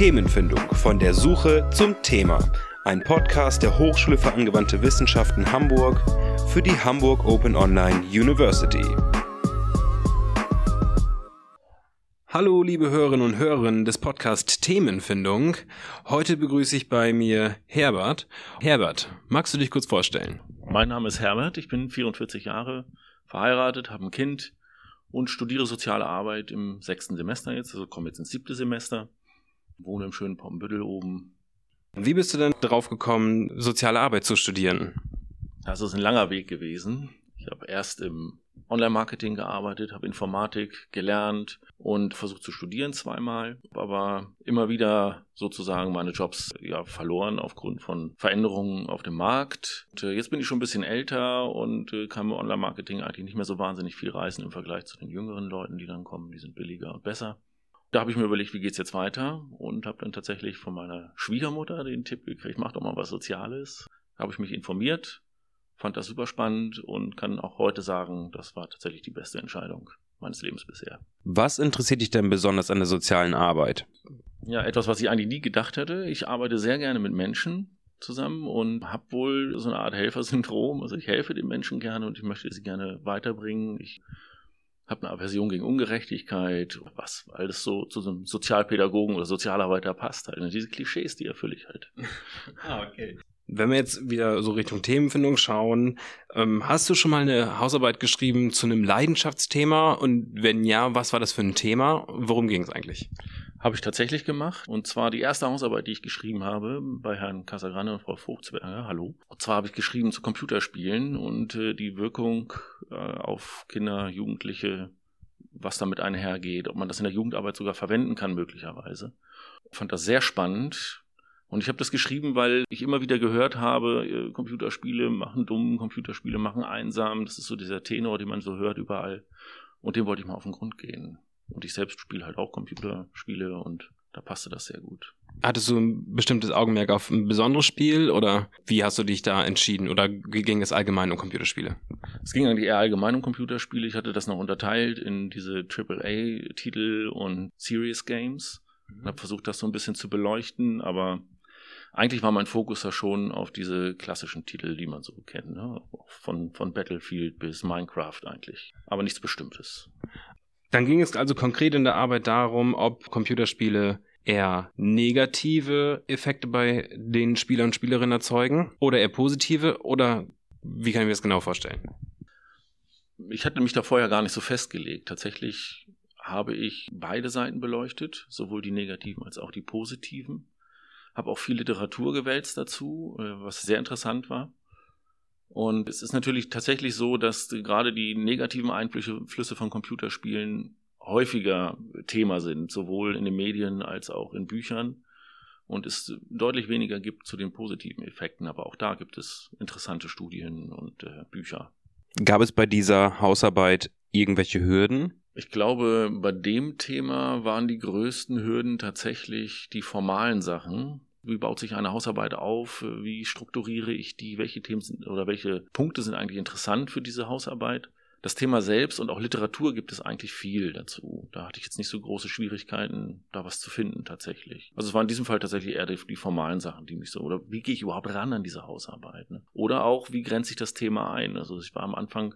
Themenfindung von der Suche zum Thema. Ein Podcast der Hochschule für angewandte Wissenschaften Hamburg für die Hamburg Open Online University. Hallo, liebe Hörerinnen und Hörer des Podcast Themenfindung. Heute begrüße ich bei mir Herbert. Herbert, magst du dich kurz vorstellen? Mein Name ist Herbert, ich bin 44 Jahre, verheiratet, habe ein Kind und studiere soziale Arbeit im sechsten Semester jetzt, also komme jetzt ins siebte Semester, wohne im schönen Poppenbüttel oben. Wie bist du denn drauf gekommen, soziale Arbeit zu studieren? Das ist ein langer Weg gewesen. Ich habe erst im Online-Marketing gearbeitet, habe Informatik gelernt und versucht zu studieren zweimal, aber immer wieder sozusagen meine Jobs ja verloren aufgrund von Veränderungen auf dem Markt. Und, äh, jetzt bin ich schon ein bisschen älter und äh, kann mit Online-Marketing eigentlich nicht mehr so wahnsinnig viel reißen im Vergleich zu den jüngeren Leuten, die dann kommen. Die sind billiger und besser. Da habe ich mir überlegt, wie geht's jetzt weiter und habe dann tatsächlich von meiner Schwiegermutter den Tipp gekriegt, mach doch mal was Soziales. Da habe ich mich informiert, fand das super spannend und kann auch heute sagen, das war tatsächlich die beste Entscheidung meines Lebens bisher. Was interessiert dich denn besonders an der sozialen Arbeit? Ja, etwas, was ich eigentlich nie gedacht hätte. Ich arbeite sehr gerne mit Menschen zusammen und habe wohl so eine Art Helfersyndrom. Also ich helfe den Menschen gerne und ich möchte sie gerne weiterbringen. Ich habe eine Aversion gegen Ungerechtigkeit, was alles so zu so einem Sozialpädagogen oder Sozialarbeiter passt halt. Und diese Klischees, die erfülle ich halt. ah, okay. Wenn wir jetzt wieder so Richtung Themenfindung schauen, ähm, hast du schon mal eine Hausarbeit geschrieben zu einem Leidenschaftsthema? Und wenn ja, was war das für ein Thema? Worum ging es eigentlich? Habe ich tatsächlich gemacht. Und zwar die erste Hausarbeit, die ich geschrieben habe, bei Herrn Casagrande und Frau Vogtsberger. Hallo. Und zwar habe ich geschrieben zu Computerspielen und äh, die Wirkung äh, auf Kinder, Jugendliche, was damit einhergeht, ob man das in der Jugendarbeit sogar verwenden kann, möglicherweise. Ich fand das sehr spannend und ich habe das geschrieben, weil ich immer wieder gehört habe, äh, Computerspiele machen dumm, Computerspiele machen einsam. Das ist so dieser Tenor, den man so hört überall. Und dem wollte ich mal auf den Grund gehen. Und ich selbst spiele halt auch Computerspiele und da passte das sehr gut. Hattest du ein bestimmtes Augenmerk auf ein besonderes Spiel oder wie hast du dich da entschieden oder ging es allgemein um Computerspiele? Es ging eigentlich eher allgemein um Computerspiele. Ich hatte das noch unterteilt in diese AAA-Titel und Serious Games. Ich habe versucht, das so ein bisschen zu beleuchten, aber eigentlich war mein Fokus ja schon auf diese klassischen Titel, die man so kennt, ne? von, von Battlefield bis Minecraft eigentlich, aber nichts Bestimmtes. Dann ging es also konkret in der Arbeit darum, ob Computerspiele eher negative Effekte bei den Spielern und Spielerinnen erzeugen oder eher positive oder wie kann ich mir das genau vorstellen? Ich hatte mich da vorher gar nicht so festgelegt. Tatsächlich habe ich beide Seiten beleuchtet, sowohl die negativen als auch die positiven habe auch viel Literatur gewälzt dazu, äh, was sehr interessant war. Und es ist natürlich tatsächlich so, dass gerade die negativen Einflüsse von Computerspielen häufiger Thema sind, sowohl in den Medien als auch in Büchern. Und es deutlich weniger gibt zu den positiven Effekten. Aber auch da gibt es interessante Studien und äh, Bücher. Gab es bei dieser Hausarbeit irgendwelche Hürden? Ich glaube, bei dem Thema waren die größten Hürden tatsächlich die formalen Sachen. Wie baut sich eine Hausarbeit auf? Wie strukturiere ich die? Welche Themen sind oder welche Punkte sind eigentlich interessant für diese Hausarbeit? Das Thema selbst und auch Literatur gibt es eigentlich viel dazu. Da hatte ich jetzt nicht so große Schwierigkeiten, da was zu finden tatsächlich. Also es waren in diesem Fall tatsächlich eher die, die formalen Sachen, die mich so, oder wie gehe ich überhaupt ran an diese Hausarbeit? Ne? Oder auch, wie grenze ich das Thema ein? Also ich war am Anfang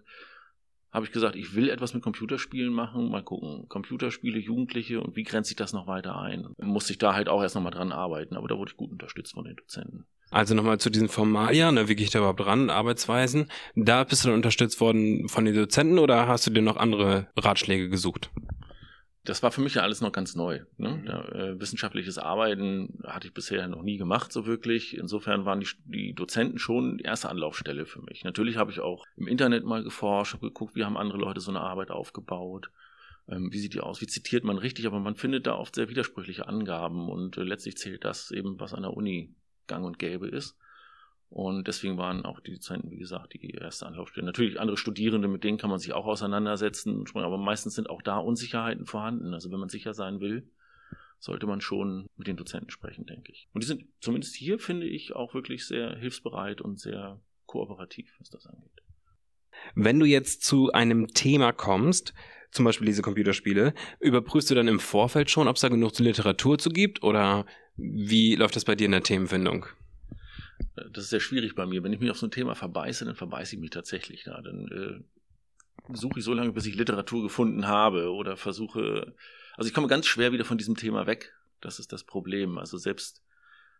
habe ich gesagt, ich will etwas mit Computerspielen machen, mal gucken, Computerspiele, Jugendliche und wie grenze ich das noch weiter ein? Musste ich da halt auch erst nochmal dran arbeiten, aber da wurde ich gut unterstützt von den Dozenten. Also nochmal zu diesen Formalia, ne, wie gehe ich da überhaupt ran, Arbeitsweisen. Da bist du dann unterstützt worden von den Dozenten oder hast du dir noch andere Ratschläge gesucht? Das war für mich ja alles noch ganz neu. Ne? Mhm. Ja, äh, wissenschaftliches Arbeiten hatte ich bisher noch nie gemacht, so wirklich. Insofern waren die, die Dozenten schon die erste Anlaufstelle für mich. Natürlich habe ich auch im Internet mal geforscht, habe geguckt, wie haben andere Leute so eine Arbeit aufgebaut. Ähm, wie sieht die aus? Wie zitiert man richtig? Aber man findet da oft sehr widersprüchliche Angaben und äh, letztlich zählt das eben, was an der Uni gang und gäbe ist. Und deswegen waren auch die Dozenten, wie gesagt, die erste Anlaufstelle. Natürlich andere Studierende, mit denen kann man sich auch auseinandersetzen, aber meistens sind auch da Unsicherheiten vorhanden. Also wenn man sicher sein will, sollte man schon mit den Dozenten sprechen, denke ich. Und die sind zumindest hier, finde ich, auch wirklich sehr hilfsbereit und sehr kooperativ, was das angeht. Wenn du jetzt zu einem Thema kommst, zum Beispiel diese Computerspiele, überprüfst du dann im Vorfeld schon, ob es da genug Literatur zu gibt oder wie läuft das bei dir in der Themenfindung? Das ist sehr schwierig bei mir. Wenn ich mich auf so ein Thema verbeiße, dann verbeiße ich mich tatsächlich da. Dann äh, suche ich so lange, bis ich Literatur gefunden habe oder versuche. Also ich komme ganz schwer wieder von diesem Thema weg. Das ist das Problem. Also selbst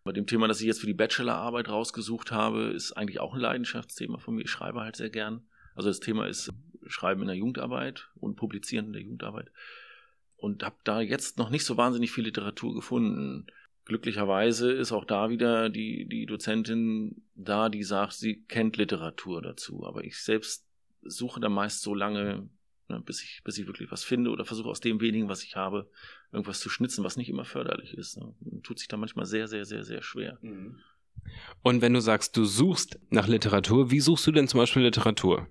bei dem Thema, das ich jetzt für die Bachelorarbeit rausgesucht habe, ist eigentlich auch ein Leidenschaftsthema von mir. Ich schreibe halt sehr gern. Also das Thema ist Schreiben in der Jugendarbeit und Publizieren in der Jugendarbeit. Und habe da jetzt noch nicht so wahnsinnig viel Literatur gefunden. Glücklicherweise ist auch da wieder die, die Dozentin da, die sagt, sie kennt Literatur dazu. Aber ich selbst suche da meist so lange, ne, bis, ich, bis ich wirklich was finde oder versuche aus dem wenigen, was ich habe, irgendwas zu schnitzen, was nicht immer förderlich ist. Ne. Tut sich da manchmal sehr, sehr, sehr, sehr schwer. Mhm. Und wenn du sagst, du suchst nach Literatur, wie suchst du denn zum Beispiel Literatur?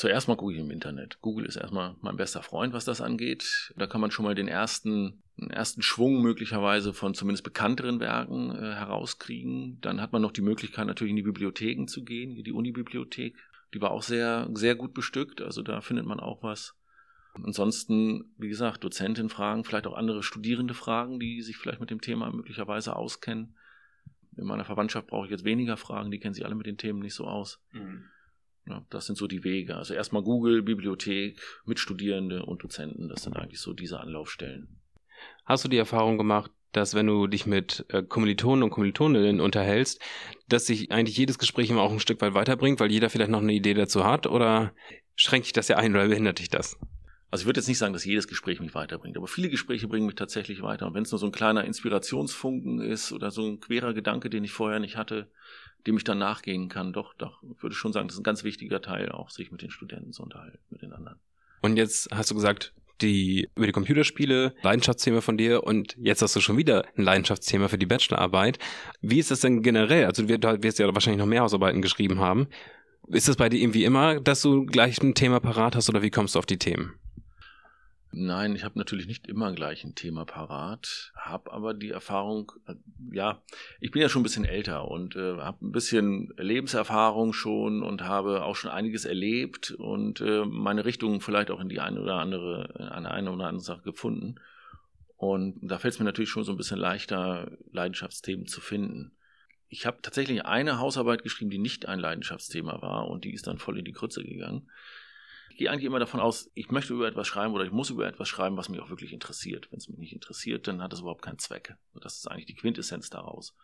Zuerst mal gucke ich im Internet. Google ist erstmal mein bester Freund, was das angeht. Da kann man schon mal den ersten, den ersten Schwung möglicherweise von zumindest bekannteren Werken äh, herauskriegen. Dann hat man noch die Möglichkeit, natürlich in die Bibliotheken zu gehen, wie die Unibibliothek. Die war auch sehr, sehr gut bestückt, also da findet man auch was. Ansonsten, wie gesagt, Dozentin fragen, vielleicht auch andere Studierende fragen, die sich vielleicht mit dem Thema möglicherweise auskennen. In meiner Verwandtschaft brauche ich jetzt weniger Fragen, die kennen sich alle mit den Themen nicht so aus. Mhm. Ja, das sind so die Wege. Also erstmal Google, Bibliothek, Mitstudierende und Dozenten. Das sind eigentlich so diese Anlaufstellen. Hast du die Erfahrung gemacht, dass wenn du dich mit äh, Kommilitonen und Kommilitoninnen unterhältst, dass sich eigentlich jedes Gespräch immer auch ein Stück weit weiterbringt, weil jeder vielleicht noch eine Idee dazu hat? Oder schränkt dich das ja ein oder behindert dich das? Also ich würde jetzt nicht sagen, dass jedes Gespräch mich weiterbringt, aber viele Gespräche bringen mich tatsächlich weiter. Und wenn es nur so ein kleiner Inspirationsfunken ist oder so ein querer Gedanke, den ich vorher nicht hatte, dem ich dann nachgehen kann. Doch, doch, würde ich schon sagen, das ist ein ganz wichtiger Teil, auch sich mit den Studenten zu unterhalten, mit den anderen. Und jetzt hast du gesagt, die über die Computerspiele, Leidenschaftsthema von dir und jetzt hast du schon wieder ein Leidenschaftsthema für die Bachelorarbeit. Wie ist das denn generell? Also du wirst ja wahrscheinlich noch mehr Hausarbeiten geschrieben haben. Ist das bei dir irgendwie immer, dass du gleich ein Thema parat hast oder wie kommst du auf die Themen? Nein, ich habe natürlich nicht immer gleich ein Thema parat, habe aber die Erfahrung, äh, ja, ich bin ja schon ein bisschen älter und äh, habe ein bisschen Lebenserfahrung schon und habe auch schon einiges erlebt und äh, meine Richtung vielleicht auch in die eine oder andere, an eine oder andere Sache gefunden. Und da fällt es mir natürlich schon so ein bisschen leichter, Leidenschaftsthemen zu finden. Ich habe tatsächlich eine Hausarbeit geschrieben, die nicht ein Leidenschaftsthema war und die ist dann voll in die Krütze gegangen gehe eigentlich immer davon aus, ich möchte über etwas schreiben oder ich muss über etwas schreiben, was mich auch wirklich interessiert. Wenn es mich nicht interessiert, dann hat es überhaupt keinen Zweck. Das ist eigentlich die Quintessenz daraus.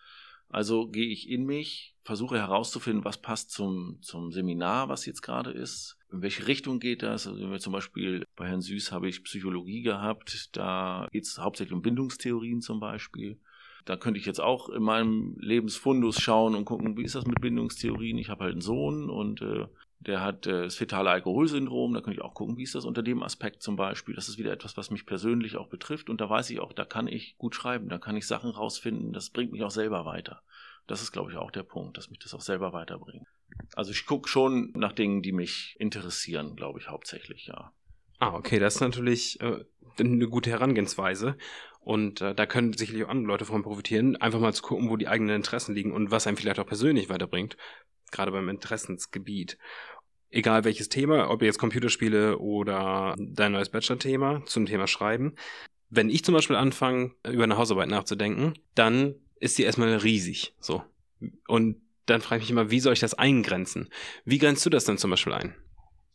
Also gehe ich in mich, versuche herauszufinden, was passt zum, zum Seminar, was jetzt gerade ist. In welche Richtung geht das? Also wenn wir zum Beispiel bei Herrn Süß habe ich Psychologie gehabt, da geht es hauptsächlich um Bindungstheorien zum Beispiel. Da könnte ich jetzt auch in meinem Lebensfundus schauen und gucken, wie ist das mit Bindungstheorien? Ich habe halt einen Sohn und äh, der hat äh, das fetale Alkoholsyndrom, da könnte ich auch gucken, wie ist das unter dem Aspekt zum Beispiel. Das ist wieder etwas, was mich persönlich auch betrifft und da weiß ich auch, da kann ich gut schreiben, da kann ich Sachen rausfinden, das bringt mich auch selber weiter. Das ist, glaube ich, auch der Punkt, dass mich das auch selber weiterbringt. Also ich gucke schon nach Dingen, die mich interessieren, glaube ich, hauptsächlich, ja. Ah, okay, das ist natürlich äh, eine gute Herangehensweise. Und äh, da können sicherlich auch andere Leute von profitieren, einfach mal zu gucken, wo die eigenen Interessen liegen und was einem vielleicht auch persönlich weiterbringt gerade beim Interessensgebiet. Egal welches Thema, ob jetzt Computerspiele oder dein neues Bachelor-Thema zum Thema Schreiben. Wenn ich zum Beispiel anfange, über eine Hausarbeit nachzudenken, dann ist die erstmal riesig. So. Und dann frage ich mich immer, wie soll ich das eingrenzen? Wie grenzt du das dann zum Beispiel ein?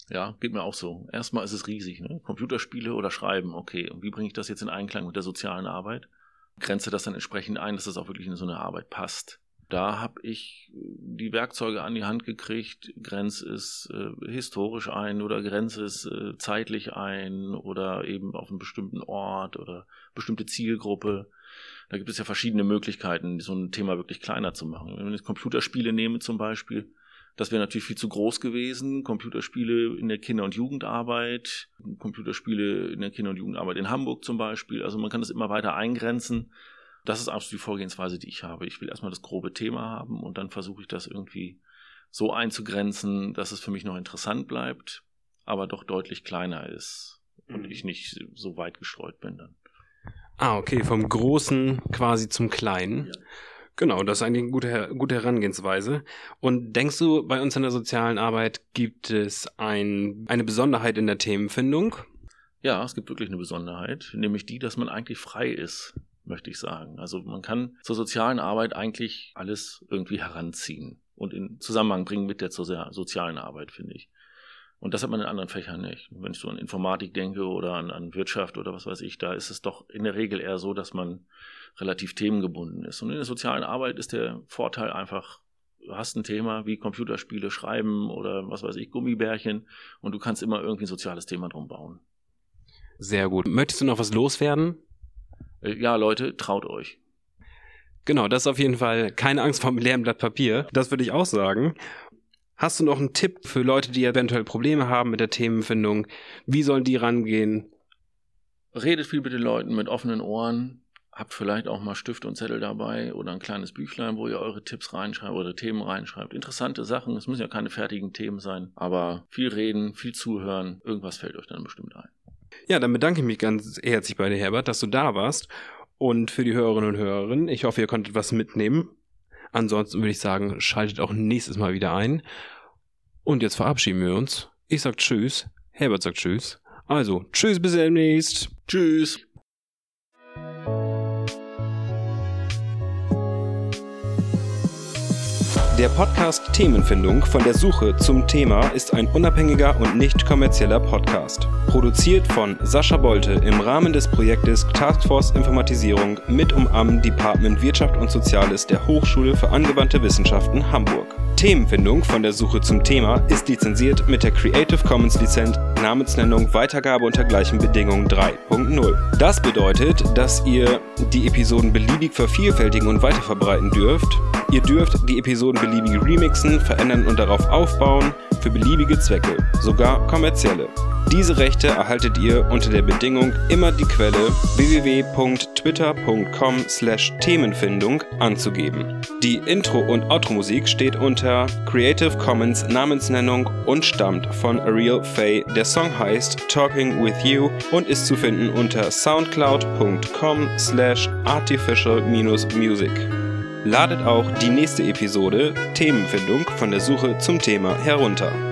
Ja, geht mir auch so. Erstmal ist es riesig, ne? Computerspiele oder Schreiben, okay. Und wie bringe ich das jetzt in Einklang mit der sozialen Arbeit? Grenze das dann entsprechend ein, dass das auch wirklich in so eine Arbeit passt da habe ich die Werkzeuge an die Hand gekriegt, grenze es äh, historisch ein oder grenze es äh, zeitlich ein oder eben auf einen bestimmten Ort oder bestimmte Zielgruppe. Da gibt es ja verschiedene Möglichkeiten, so ein Thema wirklich kleiner zu machen. Wenn ich Computerspiele nehme zum Beispiel, das wäre natürlich viel zu groß gewesen. Computerspiele in der Kinder- und Jugendarbeit, Computerspiele in der Kinder- und Jugendarbeit in Hamburg zum Beispiel. Also man kann das immer weiter eingrenzen das ist absolut die Vorgehensweise, die ich habe. Ich will erstmal das grobe Thema haben und dann versuche ich das irgendwie so einzugrenzen, dass es für mich noch interessant bleibt, aber doch deutlich kleiner ist und mhm. ich nicht so weit gestreut bin dann. Ah, okay, vom Großen quasi zum Kleinen. Ja. Genau, das ist eigentlich eine gute, gute Herangehensweise. Und denkst du, bei uns in der sozialen Arbeit gibt es ein, eine Besonderheit in der Themenfindung? Ja, es gibt wirklich eine Besonderheit, nämlich die, dass man eigentlich frei ist, möchte ich sagen. Also man kann zur sozialen Arbeit eigentlich alles irgendwie heranziehen und in Zusammenhang bringen mit der sozialen Arbeit, finde ich. Und das hat man in anderen Fächern nicht. Wenn ich so an Informatik denke oder an, an Wirtschaft oder was weiß ich, da ist es doch in der Regel eher so, dass man relativ themengebunden ist. Und in der sozialen Arbeit ist der Vorteil einfach, du hast ein Thema wie Computerspiele schreiben oder was weiß ich, Gummibärchen und du kannst immer irgendwie ein soziales Thema drum bauen. Sehr gut. Möchtest du noch was loswerden? Äh, ja, Leute, traut euch. Genau, das ist auf jeden Fall keine Angst vor einem leeren Blatt Papier. Das würde ich auch sagen. Hast du noch einen Tipp für Leute, die eventuell Probleme haben mit der Themenfindung? Wie sollen die rangehen? Redet viel mit den Leuten mit offenen Ohren. Habt vielleicht auch mal Stift und Zettel dabei oder ein kleines Büchlein, wo ihr eure Tipps reinschreibt oder Themen reinschreibt. Interessante Sachen. Es müssen ja keine fertigen Themen sein, aber viel reden, viel zuhören. Irgendwas fällt euch dann bestimmt ein. Ja, dann bedanke ich mich ganz herzlich bei dir, Herbert, dass du da warst. Und für die Hörerinnen und Hörer, ich hoffe, ihr konntet was mitnehmen. Ansonsten würde ich sagen, schaltet auch nächstes Mal wieder ein. Und jetzt verabschieden wir uns. Ich sag Tschüss, Herbert sagt Tschüss. Also, Tschüss, bis demnächst. Tschüss. Der Podcast Themenfindung von der Suche zum Thema ist ein unabhängiger und nicht kommerzieller Podcast. Produziert von Sascha Bolte im Rahmen des Projektes Taskforce Informatisierung mit um am Department Wirtschaft und Soziales der Hochschule für angewandte Wissenschaften Hamburg. Themenfindung von der Suche zum Thema ist lizenziert mit der Creative Commons Lizenz Namensnennung Weitergabe unter gleichen Bedingungen 3.0. Das bedeutet, dass ihr die Episoden beliebig vervielfältigen und weiterverbreiten dürft. Ihr dürft die Episoden beliebig remixen, verändern und darauf aufbauen für beliebige Zwecke, sogar kommerzielle. Diese Rechte erhaltet ihr unter der Bedingung, immer die Quelle www.twitter.com/themenfindung anzugeben. Die Intro- und Outro-Musik steht unter Creative Commons Namensnennung und stammt von Ariel Faye. Der Song heißt Talking with You und ist zu finden unter soundcloud.com/artificial-music. Ladet auch die nächste Episode Themenfindung von der Suche zum Thema herunter.